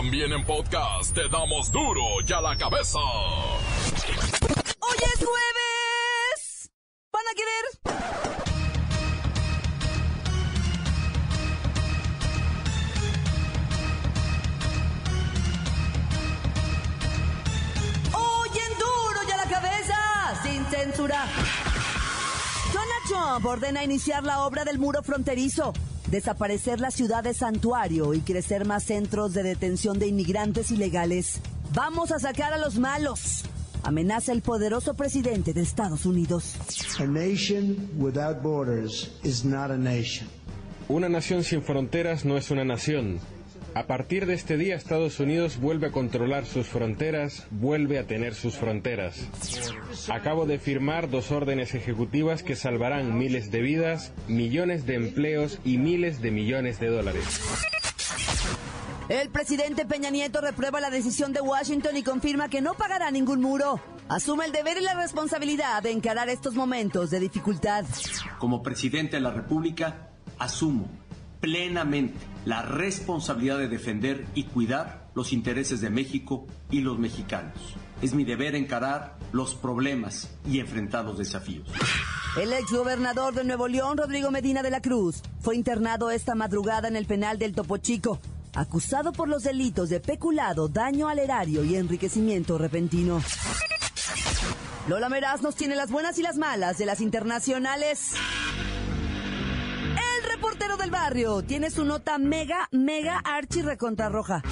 También en podcast te damos duro y a la cabeza. ¡Hoy es jueves! ¿Van a querer? Hoy en duro y a la cabeza, sin censura. Donald Trump ordena iniciar la obra del muro fronterizo, desaparecer la ciudad de santuario y crecer más centros de detención de inmigrantes ilegales. Vamos a sacar a los malos. Amenaza el poderoso presidente de Estados Unidos. A nation without borders is not a nation. Una nación sin fronteras no es una nación. A partir de este día Estados Unidos vuelve a controlar sus fronteras, vuelve a tener sus fronteras. Acabo de firmar dos órdenes ejecutivas que salvarán miles de vidas, millones de empleos y miles de millones de dólares. El presidente Peña Nieto reprueba la decisión de Washington y confirma que no pagará ningún muro. Asume el deber y la responsabilidad de encarar estos momentos de dificultad. Como presidente de la República, asumo plenamente la responsabilidad de defender y cuidar los intereses de México y los mexicanos. Es mi deber encarar los problemas y enfrentar los desafíos. El exgobernador de Nuevo León, Rodrigo Medina de la Cruz, fue internado esta madrugada en el penal del Topo Chico, acusado por los delitos de peculado, daño al erario y enriquecimiento repentino. Lola Meraz nos tiene las buenas y las malas de las internacionales. Del barrio tiene su nota mega, mega archi recontra roja.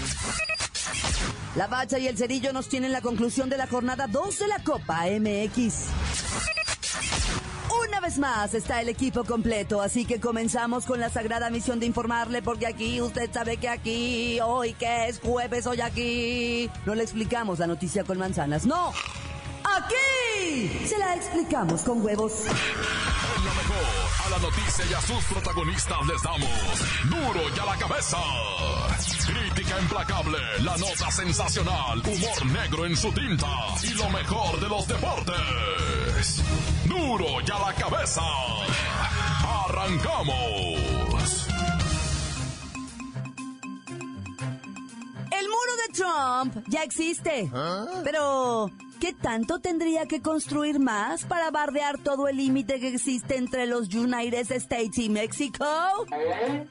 La Bacha y el Cerillo nos tienen la conclusión de la jornada 2 de la Copa MX. Una vez más está el equipo completo, así que comenzamos con la sagrada misión de informarle, porque aquí usted sabe que aquí, hoy que es jueves, hoy aquí, no le explicamos la noticia con manzanas, no. Aquí se la explicamos con huevos. A la noticia y a sus protagonistas les damos duro y a la cabeza. Crítica implacable, la nota sensacional, humor negro en su tinta y lo mejor de los deportes. Duro y a la cabeza. Arrancamos. El muro de Trump ya existe. Pero, ¿qué tanto tendría que construir más para bardear todo el límite que existe entre los United States y México?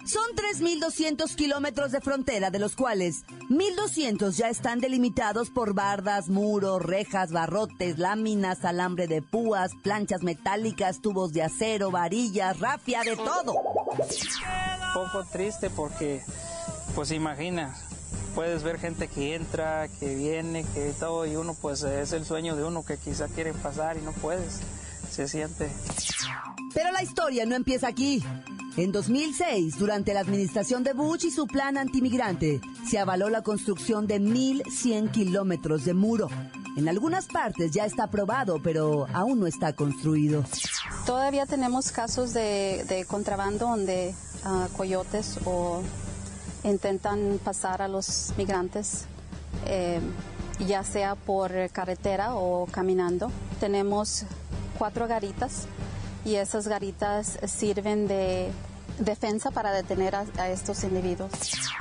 Son 3.200 kilómetros de frontera, de los cuales 1.200 ya están delimitados por bardas, muros, rejas, barrotes, láminas, alambre de púas, planchas metálicas, tubos de acero, varillas, rafia, de todo. poco triste porque, pues imagina, puedes ver gente que entra, que viene, que todo, y uno pues es el sueño de uno que quizá quiere pasar y no puedes, se siente. Pero la historia no empieza aquí. En 2006, durante la administración de Bush y su plan antimigrante, se avaló la construcción de 1.100 kilómetros de muro. En algunas partes ya está aprobado, pero aún no está construido. Todavía tenemos casos de, de contrabando donde ah, coyotes o intentan pasar a los migrantes, eh, ya sea por carretera o caminando. Tenemos cuatro garitas y esas garitas sirven de defensa para detener a, a estos individuos.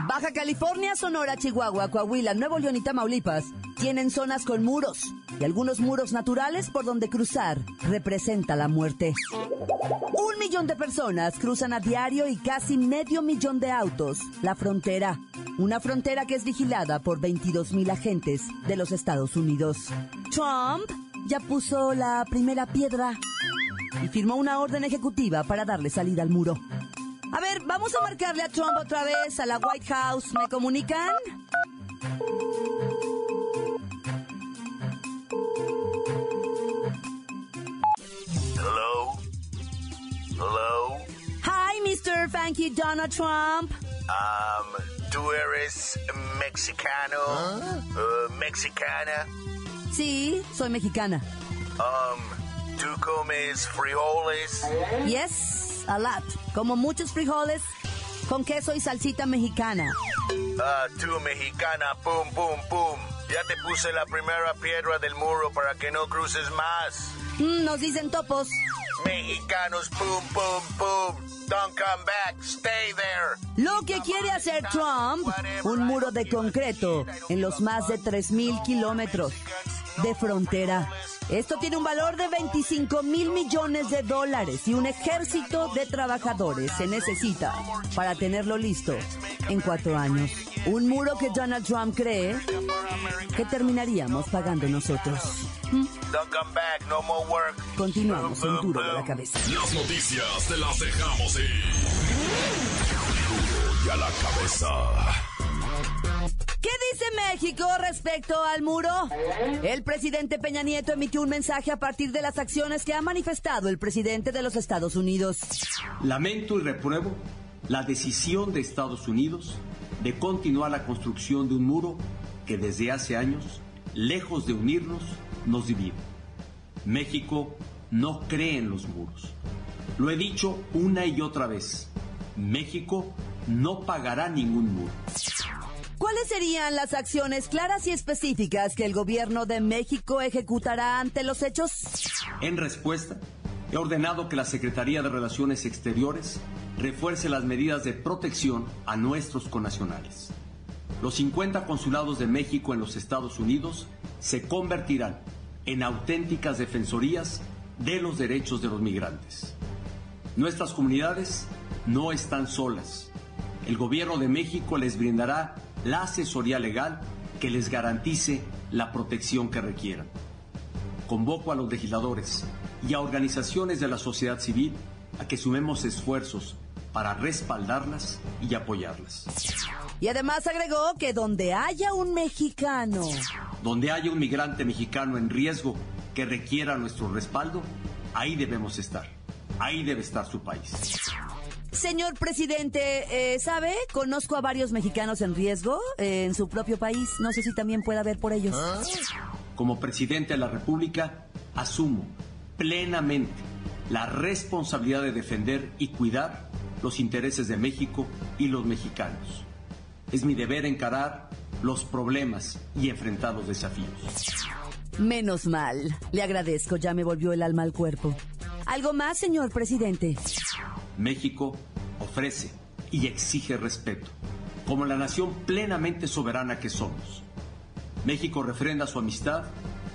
Baja California, Sonora, Chihuahua, Coahuila, Nuevo León y Tamaulipas tienen zonas con muros y algunos muros naturales por donde cruzar representa la muerte. Un millón de personas cruzan a diario y casi medio millón de autos la frontera. Una frontera que es vigilada por 22 mil agentes de los Estados Unidos. Trump ya puso la primera piedra y firmó una orden ejecutiva para darle salida al muro. A ver, vamos a marcarle a Trump otra vez a la White House. ¿Me comunican? Mr. Funky Donald Trump. Um, ¿tú eres mexicano? Uh, ¿Mexicana? Sí, soy mexicana. Um, ¿tú comes frijoles? Yes, a lot. Como muchos frijoles con queso y salsita mexicana. Ah, tú mexicana, pum, pum, pum. Ya te puse la primera piedra del muro para que no cruces más. Mm, nos dicen topos. Mexicanos, pum, pum, pum. Don't come back. Stay there. Lo que quiere hacer Trump, un muro de concreto en los más de 3.000 kilómetros de frontera. Esto tiene un valor de 25 mil millones de dólares y un ejército de trabajadores se necesita para tenerlo listo en cuatro años. Un muro que Donald Trump cree que terminaríamos pagando nosotros. Don't come back. No more work. Continuamos en duro de la cabeza. Las noticias te las dejamos ir. Duro y a la cabeza. ¿Qué dice México respecto al muro? El presidente Peña Nieto emitió un mensaje a partir de las acciones que ha manifestado el presidente de los Estados Unidos. Lamento y repruebo la decisión de Estados Unidos de continuar la construcción de un muro que desde hace años, lejos de unirnos, nos divide. México no cree en los muros. Lo he dicho una y otra vez. México no pagará ningún muro. ¿Cuáles serían las acciones claras y específicas que el gobierno de México ejecutará ante los hechos? En respuesta, he ordenado que la Secretaría de Relaciones Exteriores refuerce las medidas de protección a nuestros connacionales. Los 50 consulados de México en los Estados Unidos se convertirán en auténticas defensorías de los derechos de los migrantes. Nuestras comunidades no están solas. El gobierno de México les brindará la asesoría legal que les garantice la protección que requieran. Convoco a los legisladores y a organizaciones de la sociedad civil a que sumemos esfuerzos para respaldarlas y apoyarlas. Y además agregó que donde haya un mexicano Donde haya un migrante mexicano en riesgo que requiera nuestro respaldo, ahí debemos estar. Ahí debe estar su país. Señor presidente, eh, ¿sabe? Conozco a varios mexicanos en riesgo eh, en su propio país. No sé si también pueda ver por ellos. Como presidente de la República, asumo plenamente la responsabilidad de defender y cuidar los intereses de México y los mexicanos. Es mi deber encarar los problemas y enfrentar los desafíos. Menos mal. Le agradezco, ya me volvió el alma al cuerpo. ¿Algo más, señor presidente? México ofrece y exige respeto, como la nación plenamente soberana que somos. México refrenda su amistad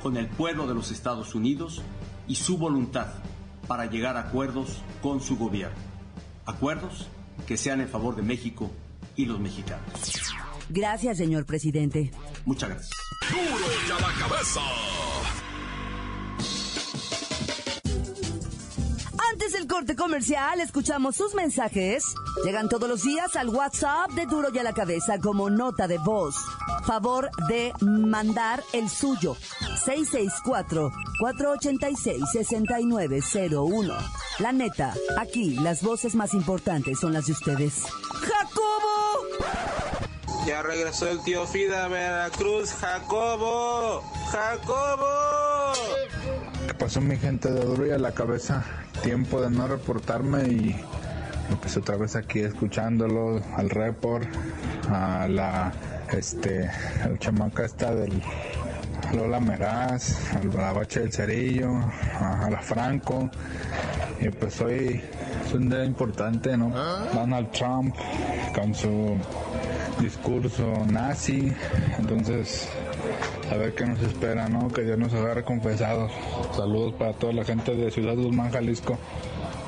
con el pueblo de los Estados Unidos y su voluntad para llegar a acuerdos con su gobierno. Acuerdos que sean en favor de México y los mexicanos. Gracias, señor presidente. Muchas gracias. Duro y a la cabeza. Corte comercial, escuchamos sus mensajes. Llegan todos los días al WhatsApp de Duro y a la Cabeza como nota de voz. Favor de mandar el suyo. 664-486-6901. La neta, aquí las voces más importantes son las de ustedes. ¡Jacobo! Ya regresó el tío Fida a Veracruz, Jacobo, Jacobo. ¿Qué pasó mi gente de duro y a la cabeza? Tiempo de no reportarme y empecé otra vez aquí escuchándolo al report, a la este el chamaca esta del Lola Meraz, al Balabache del Cerillo, a, a la Franco. Y pues hoy es un día importante, ¿no? Donald Trump con su discurso nazi. Entonces, a ver qué nos espera, ¿no? Que Dios nos agarre confesados. Saludos para toda la gente de Ciudad Guzmán, Jalisco.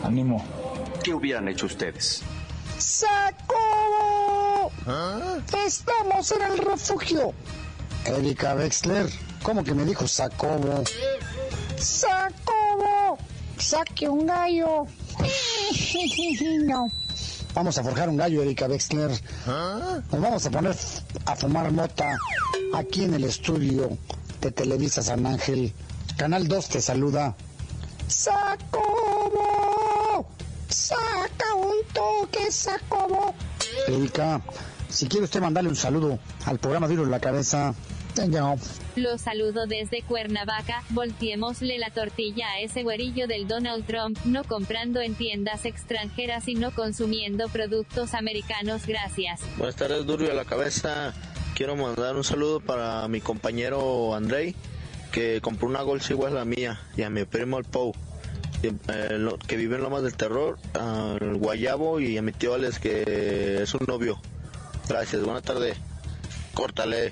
Ánimo. ¿Qué hubieran hecho ustedes? ¡Saco! Estamos en el refugio. Erika Wexler, ¿cómo que me dijo Sacobo? ¡Sacobo! ¡Saque un gallo! no. Vamos a forjar un gallo, Erika Wexler. Nos vamos a poner a fumar mota aquí en el estudio de Televisa San Ángel. Canal 2 te saluda. ¡Sacobo! ¡Saca un toque, Sacobo! Erika, si quiere usted mandarle un saludo al programa Duro en la Cabeza. Lo saludo desde Cuernavaca, volteémosle la tortilla a ese güerillo del Donald Trump, no comprando en tiendas extranjeras y no consumiendo productos americanos, gracias. Buenas tardes, Duro y a la cabeza. Quiero mandar un saludo para mi compañero Andrei, que compró una bolsa igual a la mía, y a mi primo el Pou. eh, lo- que vive en Lomas del Terror, al Guayabo y a mi tío Alex que es un novio. Gracias, buena tarde. Córtale.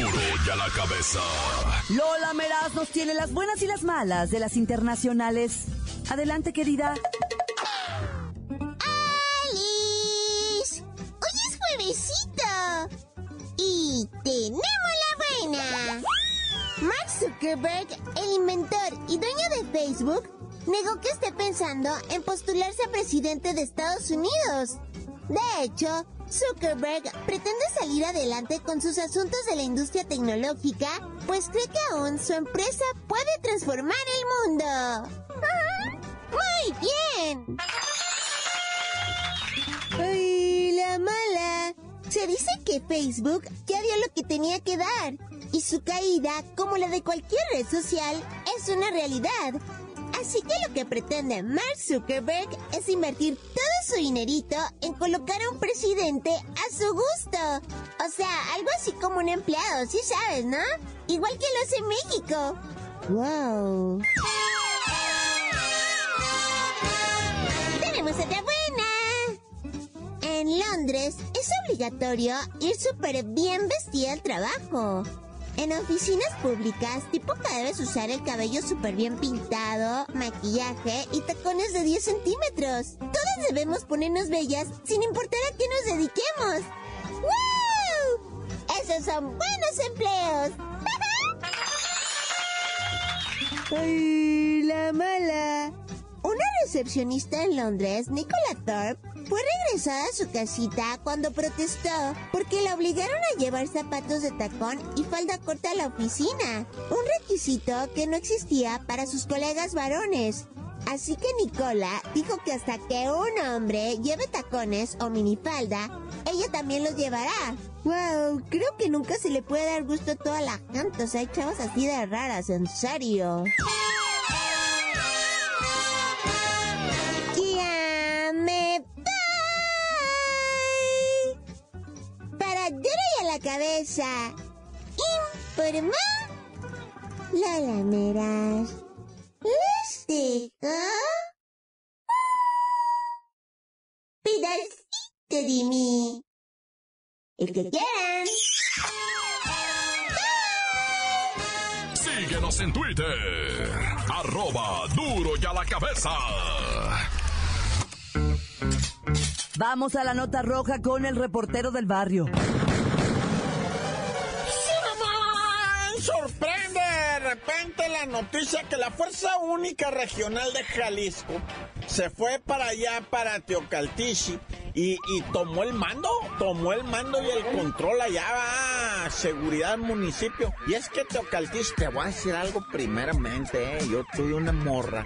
Duro y a la cabeza. Lola Meraz nos tiene las buenas y las malas de las internacionales. Adelante, querida. ¡Alice! Hoy es juevesito. Y tenemos la buena. Mark Zuckerberg, el inventor y dueño de Facebook, negó que esté pensando en postularse a presidente de Estados Unidos. De hecho, Zuckerberg pretende salir adelante con sus asuntos de la industria tecnológica, pues cree que aún su empresa puede transformar el mundo. ¡Muy bien! ¡Ay, la mala! Se dice que Facebook ya dio lo que tenía que dar y su caída, como la de cualquier red social, es una realidad. Así que lo que pretende Mark Zuckerberg es invertir todo su dinerito en colocar a un presidente a su gusto. O sea, algo así como un empleado, sí sabes, ¿no? Igual que lo hace México. ¡Wow! ¡Tenemos otra buena! En Londres es obligatorio ir súper bien vestida al trabajo. En oficinas públicas, tipo que debes usar el cabello súper bien pintado, maquillaje y tacones de 10 centímetros. Todas debemos ponernos bellas sin importar a qué nos dediquemos. ¡Wow! Esos son buenos empleos. ¡Ay, la mala! Una recepcionista en Londres, Nicola Thorpe, fue regresada a su casita cuando protestó porque la obligaron a llevar zapatos de tacón y falda corta a la oficina, un requisito que no existía para sus colegas varones. Así que Nicola dijo que hasta que un hombre lleve tacones o minifalda, ella también los llevará. Wow, creo que nunca se le puede dar gusto a toda la gente, o sea, así de raras, en serio. La cabeza. Informó Lola Meras. Les dejo pedacito de mí. El que quieran. Síguenos en Twitter, arroba duro y a la cabeza. Vamos a la nota roja con el reportero del barrio. Sorprende de repente la noticia que la Fuerza Única Regional de Jalisco se fue para allá, para Teocaltichi, y, y tomó el mando, tomó el mando y el control allá, va, seguridad del municipio. Y es que Teocaltichi, te voy a decir algo primeramente, eh, yo tuve una morra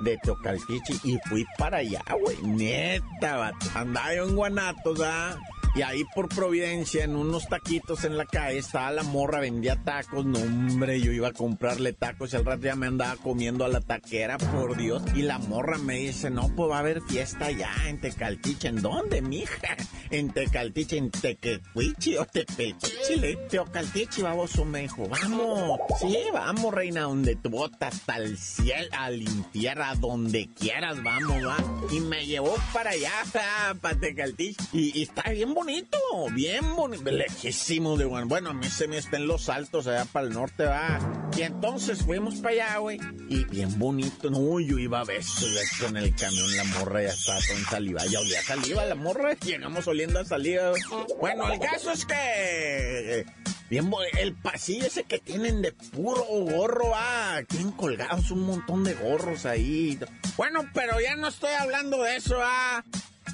de Teocaltichi y fui para allá, güey, neta, andaba yo en Guanatos, ¿ah? Y ahí por Providencia, en unos taquitos en la calle, estaba la morra, vendía tacos. No, hombre, yo iba a comprarle tacos y al rato ya me andaba comiendo a la taquera, por Dios. Y la morra me dice, no, pues va a haber fiesta allá en Tecaltiche. ¿En dónde, mija? En Tecaltiche, en Tequecuichi o Tepelchichi, le Teocaltiche, baboso, me dijo, vamos. Sí, vamos, reina, donde tu bota hasta el cielo, al infierno, a donde quieras, vamos, va. Y me llevó para allá, para Tecaltiche. Y, y está bien bonito, bien bonito, lejísimo de Guan. Bueno, a mí se me está en los altos allá para el norte, va. Y entonces fuimos para allá, güey. Y bien bonito, no, yo iba a beso, beso en el camión, la morra ya estaba con saliva. Ya olía saliva la morra, llegamos oliendo a saliva. Bueno, el caso es que... Bien, el pasillo ese que tienen de puro gorro, ah, tienen colgados un montón de gorros ahí. Bueno, pero ya no estoy hablando de eso, ah.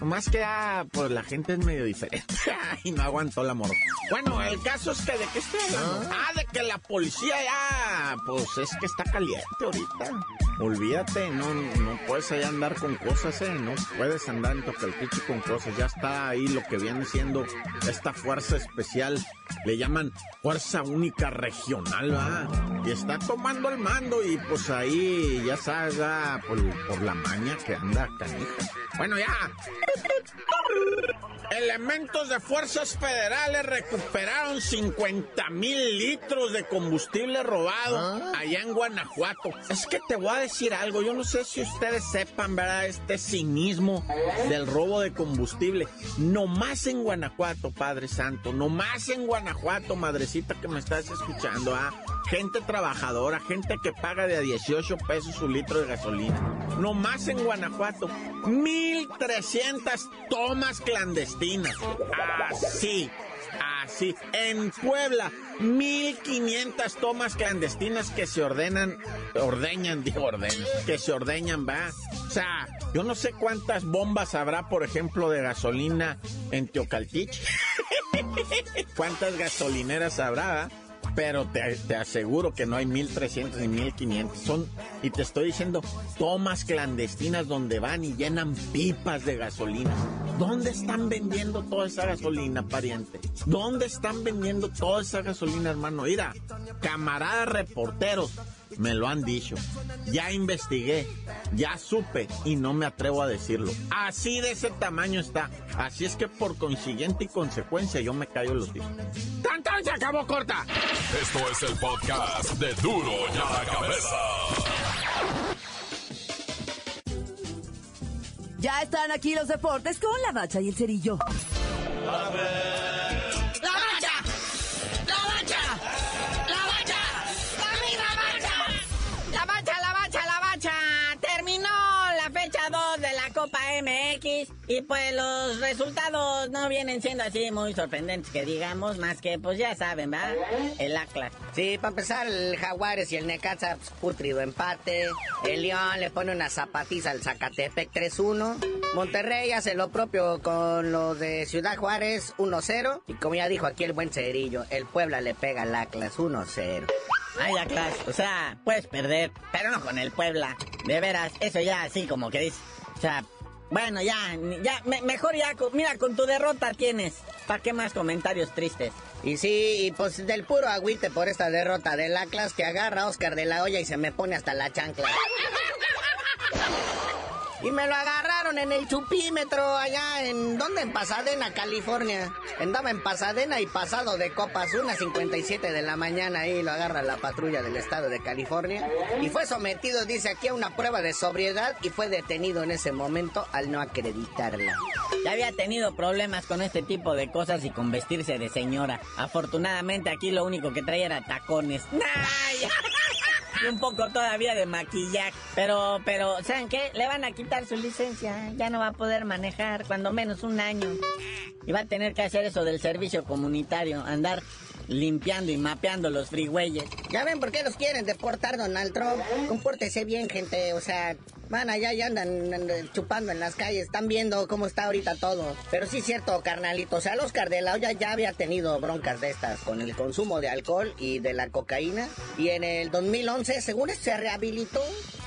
Más que ah, pues la gente es medio diferente y no aguantó la morra. Bueno, el caso es que de qué estoy hablando. Ah, de que la policía ya, pues es que está caliente ahorita. Olvídate, no, no puedes allá andar con cosas, eh, no puedes andar en Tocaltiche con cosas. Ya está ahí lo que viene siendo esta fuerza especial. Le llaman Fuerza Única Regional, ¿va? Y está tomando el mando y pues ahí ya sabes, ah, por, por la maña que anda canija. Bueno, ya. Elementos de fuerzas federales recuperaron 50 mil litros de combustible robado allá en Guanajuato. Es que te voy a decir algo, yo no sé si ustedes sepan, ¿verdad? Este cinismo del robo de combustible. No más en Guanajuato, Padre Santo, no más en Guanajuato, madrecita que me estás escuchando, ¿ah? Gente trabajadora, gente que paga de a 18 pesos su litro de gasolina. No más en Guanajuato. 1.300 tomas clandestinas. Así, así. En Puebla, 1.500 tomas clandestinas que se ordenan, ordeñan, digo ordenan, que se ordeñan, va. O sea, yo no sé cuántas bombas habrá, por ejemplo, de gasolina en Teocaltich. ¿Cuántas gasolineras habrá? Pero te, te, aseguro que no hay 1300 ni 1500. Son, y te estoy diciendo, tomas clandestinas donde van y llenan pipas de gasolina. ¿Dónde están vendiendo toda esa gasolina, pariente? ¿Dónde están vendiendo toda esa gasolina, hermano? Mira, camaradas reporteros, me lo han dicho. Ya investigué, ya supe y no me atrevo a decirlo. Así de ese tamaño está. Así es que por consiguiente y consecuencia yo me callo los hijos. ¡Tan, tan! ¡Se acabó corta! Esto es el podcast de Duro y a la Cabeza. Ya están aquí los deportes con la bacha y el cerillo. ¡La y pues los resultados no vienen siendo así muy sorprendentes que digamos, más que pues ya saben, ¿va? El Atlas. Sí, para empezar el Jaguares y el Necaxa, pues, putrido empate. El León le pone una zapatiza al Zacatepec 3-1. Monterrey hace lo propio con los de Ciudad Juárez 1-0. Y como ya dijo aquí el buen Cerillo, el Puebla le pega al Atlas 1-0. Ay, Atlas, o sea, puedes perder, pero no con el Puebla. De veras, eso ya así como que dice. O sea, bueno, ya, ya, me, mejor ya, mira, con tu derrota tienes. ¿Para qué más comentarios tristes? Y sí, pues del puro agüite por esta derrota del Atlas que agarra a Oscar de la olla y se me pone hasta la chancla. Y me lo agarraron en el chupímetro allá en... ¿Dónde? En Pasadena, California. Andaba en Pasadena y pasado de copas, una 57 de la mañana ahí lo agarra la patrulla del estado de California. Y fue sometido, dice aquí, a una prueba de sobriedad y fue detenido en ese momento al no acreditarla. Ya había tenido problemas con este tipo de cosas y con vestirse de señora. Afortunadamente aquí lo único que traía era tacones. un poco todavía de maquillaje. Pero, pero, ¿saben qué? Le van a quitar su licencia. Ya no va a poder manejar, cuando menos un año. Y va a tener que hacer eso del servicio comunitario, andar limpiando y mapeando los freeways. Ya ven por qué los quieren deportar, Donald Trump. Compórtese bien, gente. O sea, van allá y andan, chupando en las calles. Están viendo cómo está ahorita todo. Pero sí es cierto, carnalito. O sea, Oscar de la Hoya ya había tenido broncas de estas con el consumo de alcohol y de la cocaína. Y en el 2011, según se rehabilitó.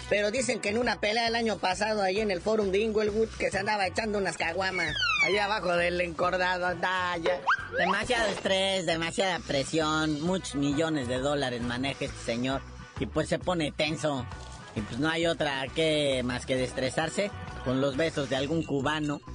Pero dicen que en una pelea el año pasado ahí en el Forum de Inglewood que se andaba echando unas caguamas allá abajo del encordado. Da, ya. Demasiado estrés, demasiada presión, muchos millones de dólares maneja este señor y pues se pone tenso. Y pues no hay otra que más que destresarse con los besos de algún cubano.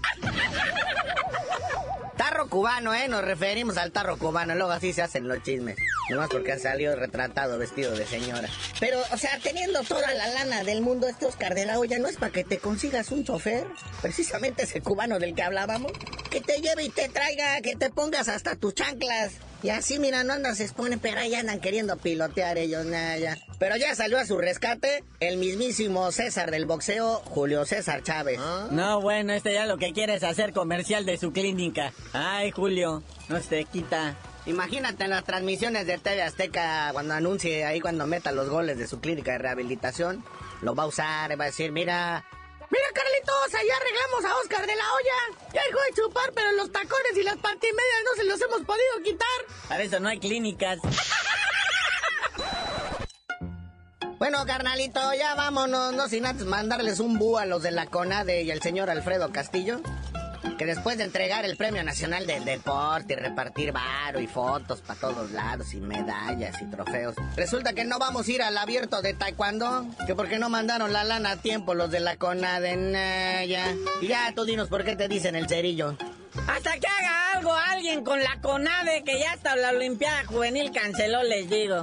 Tarro cubano, ¿eh? Nos referimos al tarro cubano. Luego así se hacen los chismes. Nomás porque ha salido retratado vestido de señora. Pero, o sea, teniendo toda la lana del mundo, este Oscar de la Hoya no es para que te consigas un chofer. Precisamente ese cubano del que hablábamos. Que te lleve y te traiga, que te pongas hasta tus chanclas. Y así, mira, no andan, se exponen, pero ahí andan queriendo pilotear ellos, nada, ya. Pero ya salió a su rescate el mismísimo César del boxeo, Julio César Chávez. No, bueno, este ya lo que quiere es hacer comercial de su clínica. Ay, Julio, no se quita. Imagínate en las transmisiones de TV Azteca cuando anuncie ahí cuando meta los goles de su clínica de rehabilitación. Lo va a usar, va a decir, mira, Mira, Carlitos, ahí arreglamos a Oscar de la olla. Ya dejó de chupar, pero los tacones y las pantimedias no se los hemos podido quitar. Para eso no hay clínicas. Bueno, carnalito, ya vámonos, no sin antes mandarles un bú a los de la CONADE y al señor Alfredo Castillo. Que después de entregar el Premio Nacional del Deporte y repartir varo y fotos para todos lados y medallas y trofeos, resulta que no vamos a ir al abierto de Taekwondo, que porque no mandaron la lana a tiempo los de la CONADE, nah, ya. Y ya tú dinos por qué te dicen el cerillo. Hasta que haga algo alguien con la CONADE, que ya hasta la Olimpiada Juvenil canceló, les digo.